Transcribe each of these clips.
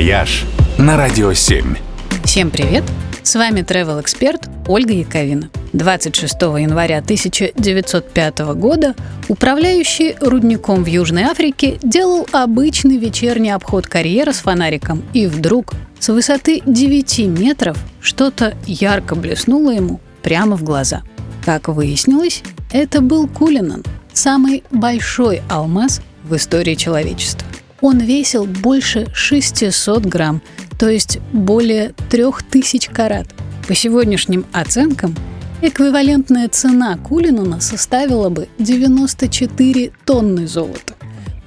«Вояж» на Радио 7. Всем привет! С вами travel эксперт Ольга Яковина. 26 января 1905 года управляющий рудником в Южной Африке делал обычный вечерний обход карьера с фонариком, и вдруг с высоты 9 метров что-то ярко блеснуло ему прямо в глаза. Как выяснилось, это был Куллинан, самый большой алмаз в истории человечества. Он весил больше 600 грамм, то есть более 3000 карат. По сегодняшним оценкам, эквивалентная цена Кулинуна составила бы 94 тонны золота.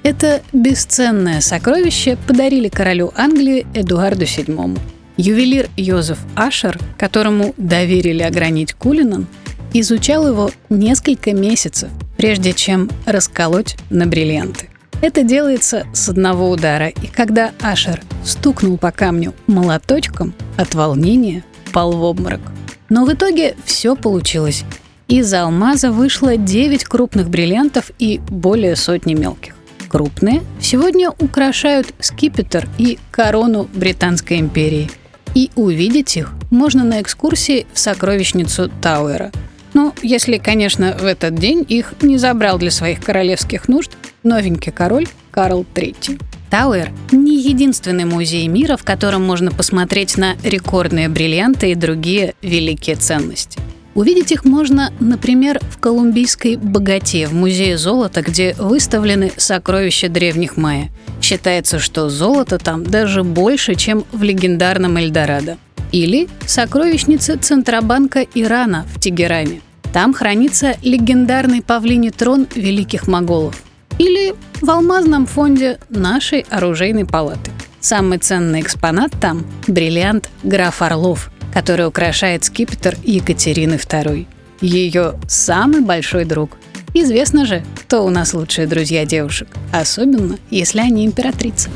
Это бесценное сокровище подарили королю Англии Эдуарду VII. Ювелир Йозеф Ашер, которому доверили огранить Кулинан, изучал его несколько месяцев, прежде чем расколоть на бриллианты. Это делается с одного удара, и когда Ашер стукнул по камню молоточком, от волнения пал в обморок. Но в итоге все получилось. Из алмаза вышло 9 крупных бриллиантов и более сотни мелких. Крупные сегодня украшают скипетр и корону Британской империи. И увидеть их можно на экскурсии в сокровищницу Тауэра – ну, если, конечно, в этот день их не забрал для своих королевских нужд новенький король Карл III. Тауэр – не единственный музей мира, в котором можно посмотреть на рекордные бриллианты и другие великие ценности. Увидеть их можно, например, в колумбийской «Богате» в Музее золота, где выставлены сокровища древних майя. Считается, что золото там даже больше, чем в легендарном Эльдорадо. Или сокровищница Центробанка Ирана в Тегеране. Там хранится легендарный павлиний трон великих моголов. Или в алмазном фонде нашей оружейной палаты. Самый ценный экспонат там – бриллиант «Граф Орлов», который украшает скипетр Екатерины II. Ее самый большой друг. Известно же, кто у нас лучшие друзья девушек, особенно если они императрицы.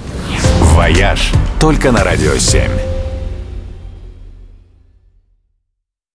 «Вояж» только на «Радио 7».